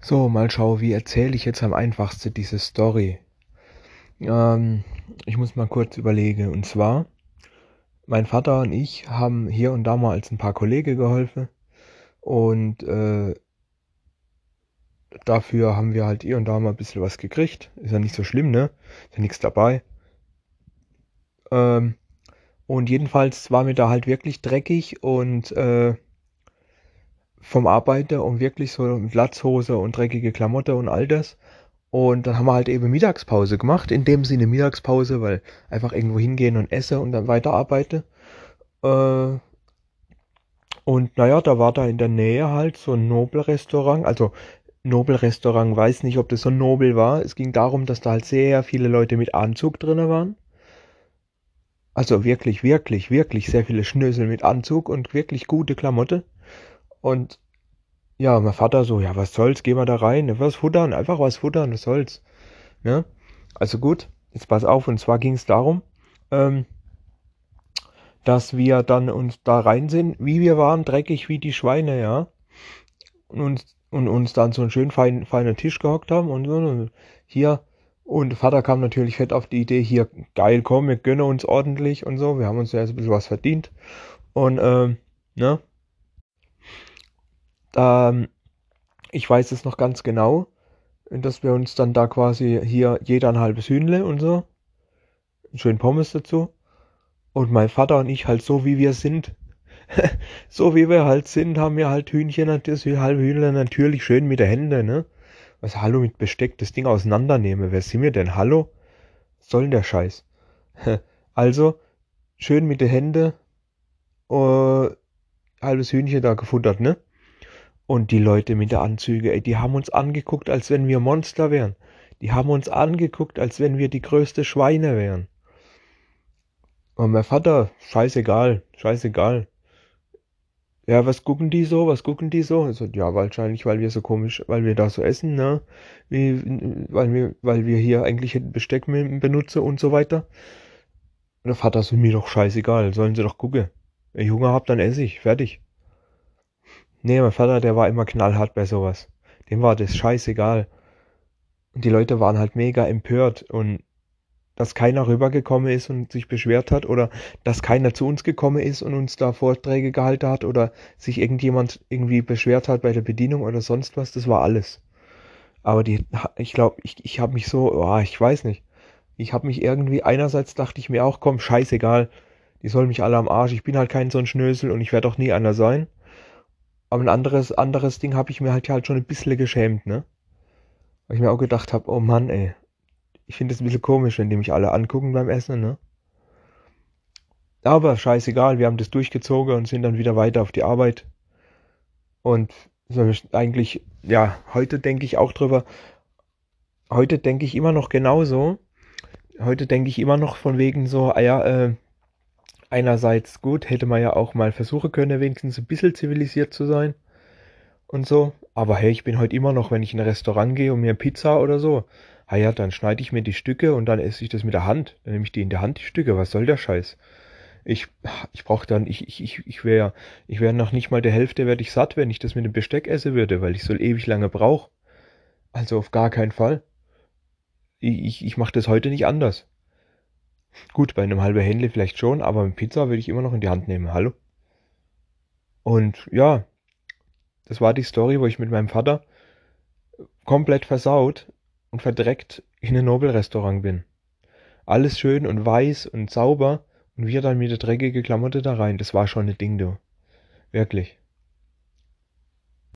So, mal schauen, wie erzähle ich jetzt am einfachsten diese Story? Ähm, ich muss mal kurz überlegen. Und zwar, mein Vater und ich haben hier und da mal als ein paar Kollegen geholfen. Und äh, dafür haben wir halt hier und da mal ein bisschen was gekriegt. Ist ja nicht so schlimm, ne? Ist ja nichts dabei. Ähm, und jedenfalls war mir da halt wirklich dreckig und äh, vom Arbeiter und wirklich so mit Latzhose und dreckige Klamotte und all das. Und dann haben wir halt eben Mittagspause gemacht, in dem Sinne Mittagspause, weil einfach irgendwo hingehen und esse und dann weiterarbeite. Äh, und naja, da war da in der Nähe halt so ein Nobelrestaurant. Also Nobelrestaurant, weiß nicht, ob das so nobel war. Es ging darum, dass da halt sehr viele Leute mit Anzug drinne waren. Also wirklich, wirklich, wirklich sehr viele Schnösel mit Anzug und wirklich gute Klamotte. Und ja, mein Vater so, ja, was soll's, geh mal da rein, was futtern, einfach was futtern, was soll's. Ne? Also gut, jetzt pass auf, und zwar ging es darum, ähm, dass wir dann uns da rein sind, wie wir waren, dreckig wie die Schweine, ja. Und, und uns dann so einen schönen feinen, feinen Tisch gehockt haben und, und hier, und Vater kam natürlich fett auf die Idee, hier, geil, komm, wir gönnen uns ordentlich und so, wir haben uns ja jetzt ein bisschen was verdient. Und, ähm, ne, ähm, ich weiß es noch ganz genau, dass wir uns dann da quasi hier jeder ein halbes Hühnle und so, schön Pommes dazu. Und mein Vater und ich halt so wie wir sind. so wie wir halt sind, haben wir halt Hühnchen, das halbe Hühnle natürlich schön mit der Hände, ne? Was hallo mit Besteck das Ding auseinandernehmen. Wer sind wir denn? Hallo? Was soll denn der Scheiß? also, schön mit der Hände, uh, halbes Hühnchen da gefuttert, ne? Und die Leute mit der Anzüge, ey, die haben uns angeguckt, als wenn wir Monster wären. Die haben uns angeguckt, als wenn wir die größte Schweine wären. Und mein Vater, scheißegal, scheißegal. Ja, was gucken die so? Was gucken die so? Also, ja, wahrscheinlich, weil wir so komisch, weil wir da so essen, ne? Wie, weil wir, weil wir hier eigentlich Besteck benutzen und so weiter. Und der Vater so, mir doch scheißegal, sollen sie doch gucken. Wenn ich Hunger hab, dann esse ich, fertig. Nee, mein Vater, der war immer knallhart bei sowas. Dem war das scheißegal. Und die Leute waren halt mega empört und dass keiner rübergekommen ist und sich beschwert hat oder dass keiner zu uns gekommen ist und uns da Vorträge gehalten hat oder sich irgendjemand irgendwie beschwert hat bei der Bedienung oder sonst was, das war alles. Aber die, ich glaube, ich, ich habe mich so, oh, ich weiß nicht. Ich habe mich irgendwie, einerseits dachte ich mir auch, komm, scheißegal, die sollen mich alle am Arsch, ich bin halt kein so ein Schnösel und ich werde auch nie einer sein. Aber ein anderes, anderes Ding habe ich mir halt, halt schon ein bisschen geschämt, ne? Weil ich mir auch gedacht habe, oh Mann, ey. Ich finde es ein bisschen komisch, wenn die mich alle angucken beim Essen, ne? Aber scheißegal, wir haben das durchgezogen und sind dann wieder weiter auf die Arbeit. Und so eigentlich, ja, heute denke ich auch drüber. Heute denke ich immer noch genauso. Heute denke ich immer noch von wegen so, ah ja, äh, einerseits gut, hätte man ja auch mal versuchen können, wenigstens ein bisschen zivilisiert zu sein und so. Aber hey, ich bin heute immer noch, wenn ich in ein Restaurant gehe und mir Pizza oder so, ah ja, dann schneide ich mir die Stücke und dann esse ich das mit der Hand. Dann nehme ich die in der Hand, die Stücke. Was soll der Scheiß? Ich, ich brauche dann, ich, ich, ich, ich wäre, ich wäre noch nicht mal der Hälfte, werde ich satt, wenn ich das mit dem Besteck esse würde, weil ich so ewig lange brauche. Also auf gar keinen Fall. Ich, ich, ich mache das heute nicht anders. Gut, bei einem halben Händle vielleicht schon, aber mit Pizza würde ich immer noch in die Hand nehmen. Hallo? Und ja, das war die Story, wo ich mit meinem Vater komplett versaut und verdreckt in ein Nobelrestaurant bin. Alles schön und weiß und sauber und wir dann mit der dreckigen Klamotte da rein. Das war schon ein Ding, du. Wirklich.